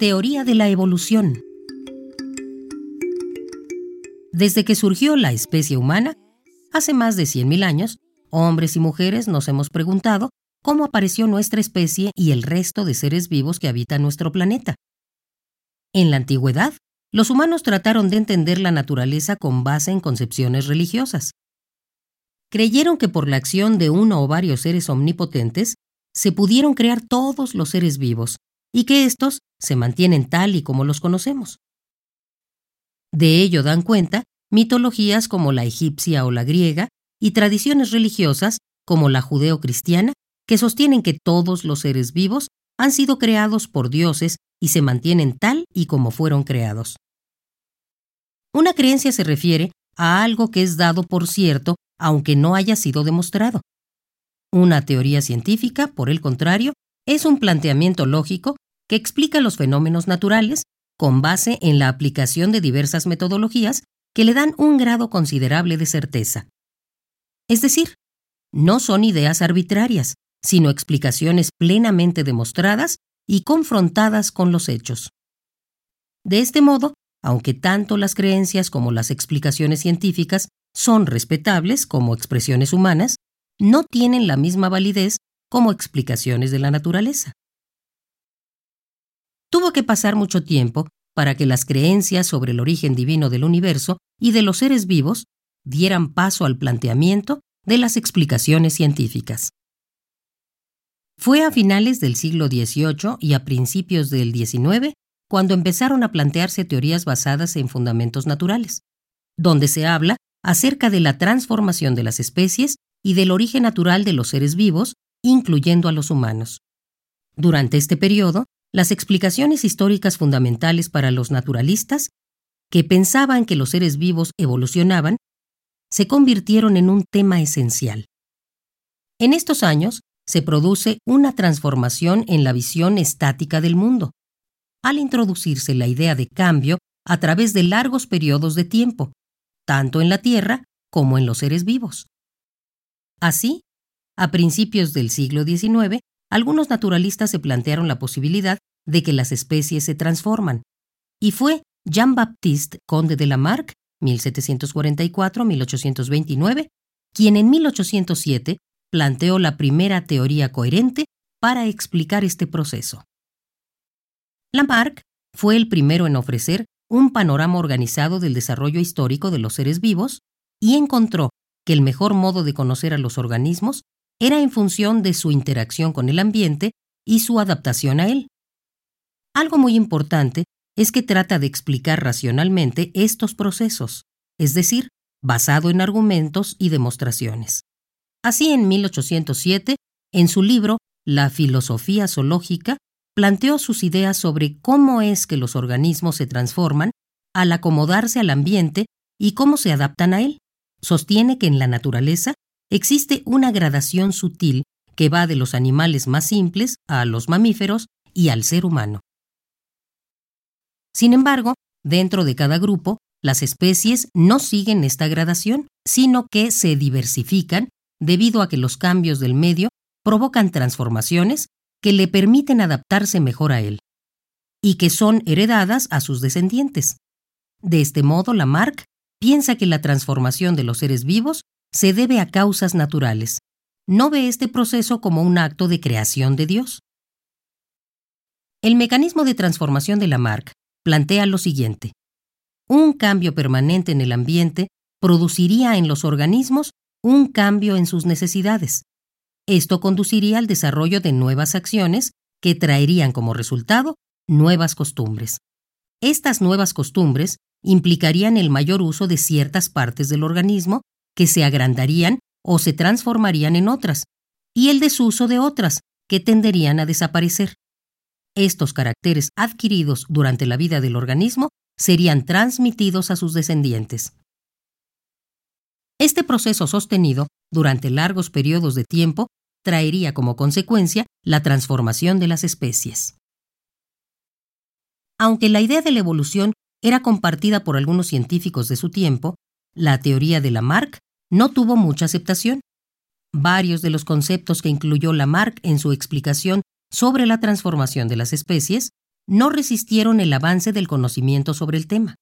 Teoría de la evolución. Desde que surgió la especie humana, hace más de 100.000 años, hombres y mujeres nos hemos preguntado cómo apareció nuestra especie y el resto de seres vivos que habitan nuestro planeta. En la antigüedad, los humanos trataron de entender la naturaleza con base en concepciones religiosas. Creyeron que por la acción de uno o varios seres omnipotentes se pudieron crear todos los seres vivos y que éstos se mantienen tal y como los conocemos. De ello dan cuenta mitologías como la egipcia o la griega y tradiciones religiosas como la judeo-cristiana que sostienen que todos los seres vivos han sido creados por dioses y se mantienen tal y como fueron creados. Una creencia se refiere a algo que es dado por cierto aunque no haya sido demostrado. Una teoría científica, por el contrario, es un planteamiento lógico que explica los fenómenos naturales con base en la aplicación de diversas metodologías que le dan un grado considerable de certeza. Es decir, no son ideas arbitrarias, sino explicaciones plenamente demostradas y confrontadas con los hechos. De este modo, aunque tanto las creencias como las explicaciones científicas son respetables como expresiones humanas, no tienen la misma validez como explicaciones de la naturaleza. Tuvo que pasar mucho tiempo para que las creencias sobre el origen divino del universo y de los seres vivos dieran paso al planteamiento de las explicaciones científicas. Fue a finales del siglo XVIII y a principios del XIX cuando empezaron a plantearse teorías basadas en fundamentos naturales, donde se habla acerca de la transformación de las especies y del origen natural de los seres vivos, incluyendo a los humanos. Durante este periodo, las explicaciones históricas fundamentales para los naturalistas, que pensaban que los seres vivos evolucionaban, se convirtieron en un tema esencial. En estos años se produce una transformación en la visión estática del mundo, al introducirse la idea de cambio a través de largos periodos de tiempo, tanto en la Tierra como en los seres vivos. Así, a principios del siglo XIX, algunos naturalistas se plantearon la posibilidad de que las especies se transforman, y fue Jean-Baptiste Conde de Lamarck, 1744-1829, quien en 1807 planteó la primera teoría coherente para explicar este proceso. Lamarck fue el primero en ofrecer un panorama organizado del desarrollo histórico de los seres vivos y encontró que el mejor modo de conocer a los organismos era en función de su interacción con el ambiente y su adaptación a él. Algo muy importante es que trata de explicar racionalmente estos procesos, es decir, basado en argumentos y demostraciones. Así, en 1807, en su libro La filosofía zoológica, planteó sus ideas sobre cómo es que los organismos se transforman al acomodarse al ambiente y cómo se adaptan a él. Sostiene que en la naturaleza existe una gradación sutil que va de los animales más simples a los mamíferos y al ser humano. Sin embargo, dentro de cada grupo, las especies no siguen esta gradación, sino que se diversifican debido a que los cambios del medio provocan transformaciones que le permiten adaptarse mejor a él, y que son heredadas a sus descendientes. De este modo, Lamarck piensa que la transformación de los seres vivos se debe a causas naturales. No ve este proceso como un acto de creación de Dios. El mecanismo de transformación de Lamarck plantea lo siguiente. Un cambio permanente en el ambiente produciría en los organismos un cambio en sus necesidades. Esto conduciría al desarrollo de nuevas acciones que traerían como resultado nuevas costumbres. Estas nuevas costumbres implicarían el mayor uso de ciertas partes del organismo que se agrandarían o se transformarían en otras, y el desuso de otras que tenderían a desaparecer. Estos caracteres adquiridos durante la vida del organismo serían transmitidos a sus descendientes. Este proceso sostenido durante largos periodos de tiempo traería como consecuencia la transformación de las especies. Aunque la idea de la evolución era compartida por algunos científicos de su tiempo, la teoría de Lamarck no tuvo mucha aceptación. Varios de los conceptos que incluyó Lamarck en su explicación sobre la transformación de las especies no resistieron el avance del conocimiento sobre el tema.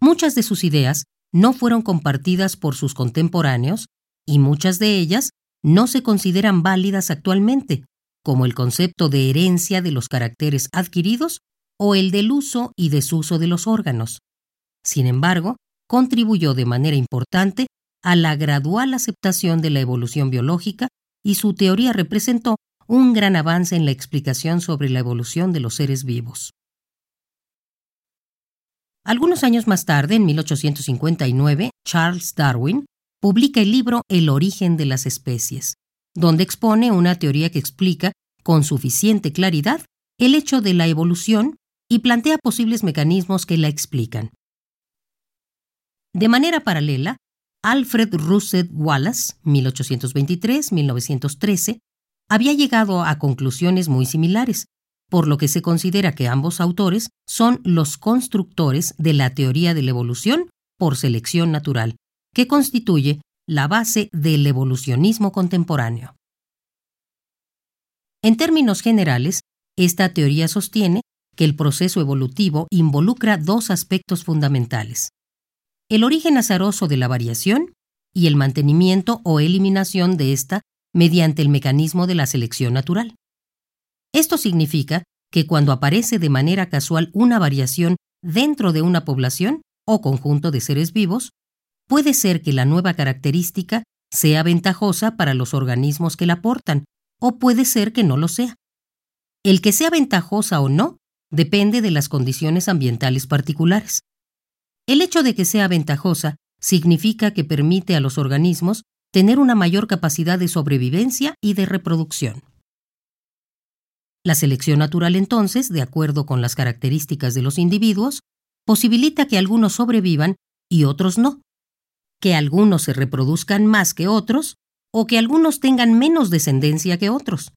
Muchas de sus ideas no fueron compartidas por sus contemporáneos y muchas de ellas no se consideran válidas actualmente, como el concepto de herencia de los caracteres adquiridos o el del uso y desuso de los órganos. Sin embargo, contribuyó de manera importante a la gradual aceptación de la evolución biológica y su teoría representó un gran avance en la explicación sobre la evolución de los seres vivos. Algunos años más tarde, en 1859, Charles Darwin publica el libro El origen de las especies, donde expone una teoría que explica con suficiente claridad el hecho de la evolución y plantea posibles mecanismos que la explican. De manera paralela, Alfred Russel Wallace, 1823-1913, había llegado a conclusiones muy similares, por lo que se considera que ambos autores son los constructores de la teoría de la evolución por selección natural, que constituye la base del evolucionismo contemporáneo. En términos generales, esta teoría sostiene que el proceso evolutivo involucra dos aspectos fundamentales. El origen azaroso de la variación y el mantenimiento o eliminación de ésta mediante el mecanismo de la selección natural. Esto significa que cuando aparece de manera casual una variación dentro de una población o conjunto de seres vivos, puede ser que la nueva característica sea ventajosa para los organismos que la aportan, o puede ser que no lo sea. El que sea ventajosa o no depende de las condiciones ambientales particulares. El hecho de que sea ventajosa significa que permite a los organismos tener una mayor capacidad de sobrevivencia y de reproducción. La selección natural entonces, de acuerdo con las características de los individuos, posibilita que algunos sobrevivan y otros no, que algunos se reproduzcan más que otros o que algunos tengan menos descendencia que otros.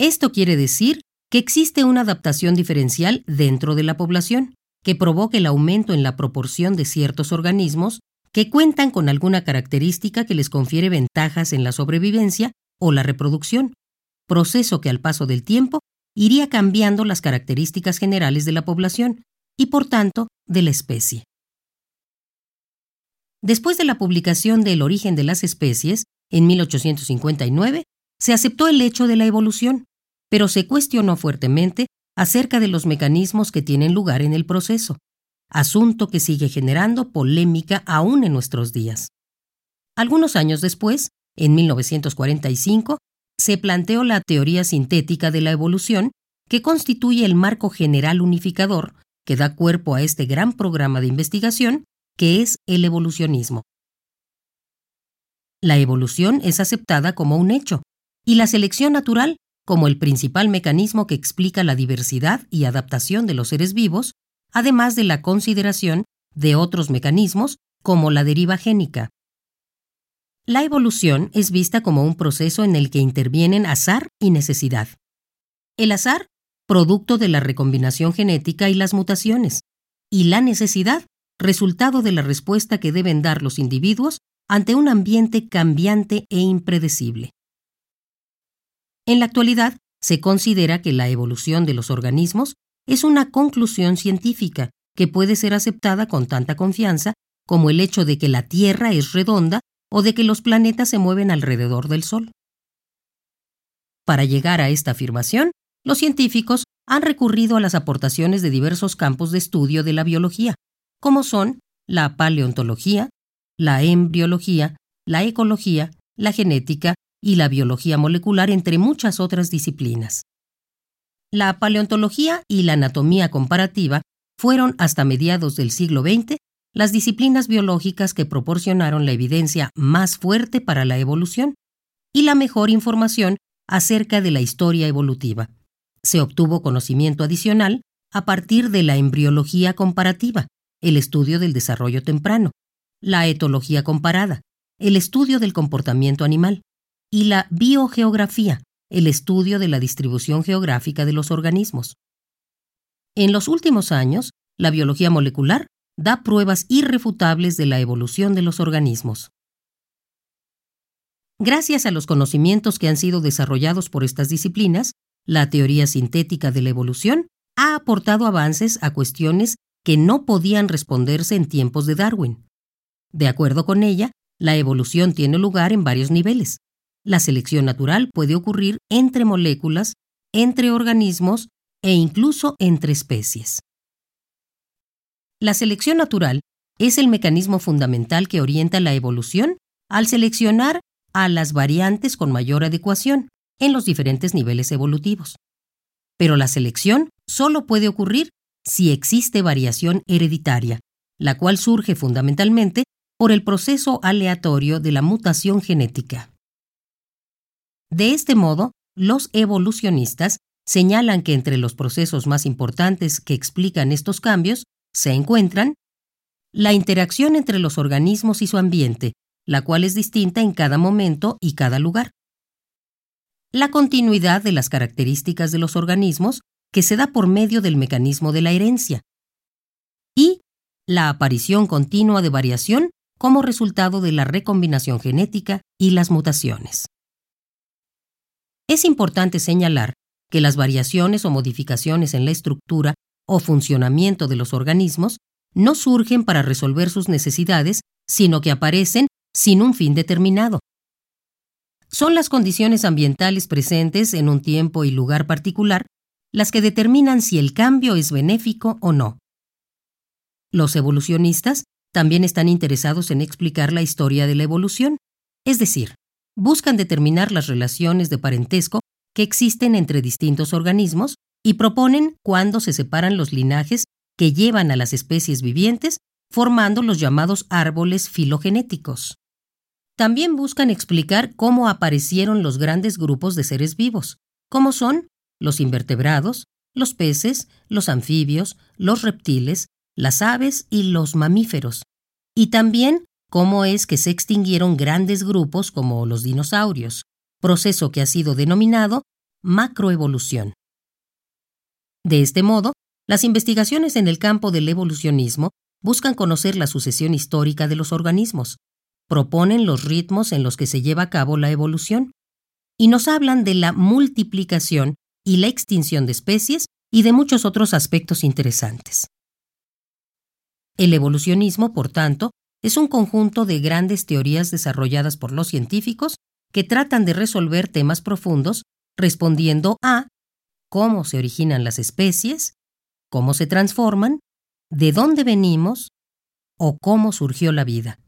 Esto quiere decir que existe una adaptación diferencial dentro de la población, que provoca el aumento en la proporción de ciertos organismos que cuentan con alguna característica que les confiere ventajas en la sobrevivencia o la reproducción, proceso que al paso del tiempo iría cambiando las características generales de la población y por tanto de la especie. Después de la publicación de El origen de las especies, en 1859, se aceptó el hecho de la evolución, pero se cuestionó fuertemente acerca de los mecanismos que tienen lugar en el proceso, asunto que sigue generando polémica aún en nuestros días. Algunos años después, en 1945, se planteó la teoría sintética de la evolución, que constituye el marco general unificador que da cuerpo a este gran programa de investigación que es el evolucionismo. La evolución es aceptada como un hecho y la selección natural como el principal mecanismo que explica la diversidad y adaptación de los seres vivos, además de la consideración de otros mecanismos como la deriva génica. La evolución es vista como un proceso en el que intervienen azar y necesidad. El azar, producto de la recombinación genética y las mutaciones, y la necesidad, resultado de la respuesta que deben dar los individuos ante un ambiente cambiante e impredecible. En la actualidad, se considera que la evolución de los organismos es una conclusión científica que puede ser aceptada con tanta confianza como el hecho de que la Tierra es redonda o de que los planetas se mueven alrededor del Sol. Para llegar a esta afirmación, los científicos han recurrido a las aportaciones de diversos campos de estudio de la biología, como son la paleontología, la embriología, la ecología, la genética y la biología molecular, entre muchas otras disciplinas. La paleontología y la anatomía comparativa fueron hasta mediados del siglo XX las disciplinas biológicas que proporcionaron la evidencia más fuerte para la evolución y la mejor información acerca de la historia evolutiva. Se obtuvo conocimiento adicional a partir de la embriología comparativa, el estudio del desarrollo temprano, la etología comparada, el estudio del comportamiento animal, y la biogeografía, el estudio de la distribución geográfica de los organismos. En los últimos años, la biología molecular da pruebas irrefutables de la evolución de los organismos. Gracias a los conocimientos que han sido desarrollados por estas disciplinas, la teoría sintética de la evolución ha aportado avances a cuestiones que no podían responderse en tiempos de Darwin. De acuerdo con ella, la evolución tiene lugar en varios niveles. La selección natural puede ocurrir entre moléculas, entre organismos e incluso entre especies. La selección natural es el mecanismo fundamental que orienta la evolución al seleccionar a las variantes con mayor adecuación en los diferentes niveles evolutivos. Pero la selección solo puede ocurrir si existe variación hereditaria, la cual surge fundamentalmente por el proceso aleatorio de la mutación genética. De este modo, los evolucionistas señalan que entre los procesos más importantes que explican estos cambios se encuentran la interacción entre los organismos y su ambiente, la cual es distinta en cada momento y cada lugar. La continuidad de las características de los organismos, que se da por medio del mecanismo de la herencia. Y la aparición continua de variación como resultado de la recombinación genética y las mutaciones. Es importante señalar que las variaciones o modificaciones en la estructura o funcionamiento de los organismos no surgen para resolver sus necesidades, sino que aparecen sin un fin determinado. Son las condiciones ambientales presentes en un tiempo y lugar particular las que determinan si el cambio es benéfico o no. Los evolucionistas también están interesados en explicar la historia de la evolución, es decir, buscan determinar las relaciones de parentesco que existen entre distintos organismos y proponen cuándo se separan los linajes que llevan a las especies vivientes, formando los llamados árboles filogenéticos. También buscan explicar cómo aparecieron los grandes grupos de seres vivos, como son los invertebrados, los peces, los anfibios, los reptiles, las aves y los mamíferos, y también cómo es que se extinguieron grandes grupos como los dinosaurios, proceso que ha sido denominado macroevolución. De este modo, las investigaciones en el campo del evolucionismo buscan conocer la sucesión histórica de los organismos, proponen los ritmos en los que se lleva a cabo la evolución, y nos hablan de la multiplicación y la extinción de especies y de muchos otros aspectos interesantes. El evolucionismo, por tanto, es un conjunto de grandes teorías desarrolladas por los científicos que tratan de resolver temas profundos respondiendo a cómo se originan las especies, cómo se transforman, de dónde venimos o cómo surgió la vida.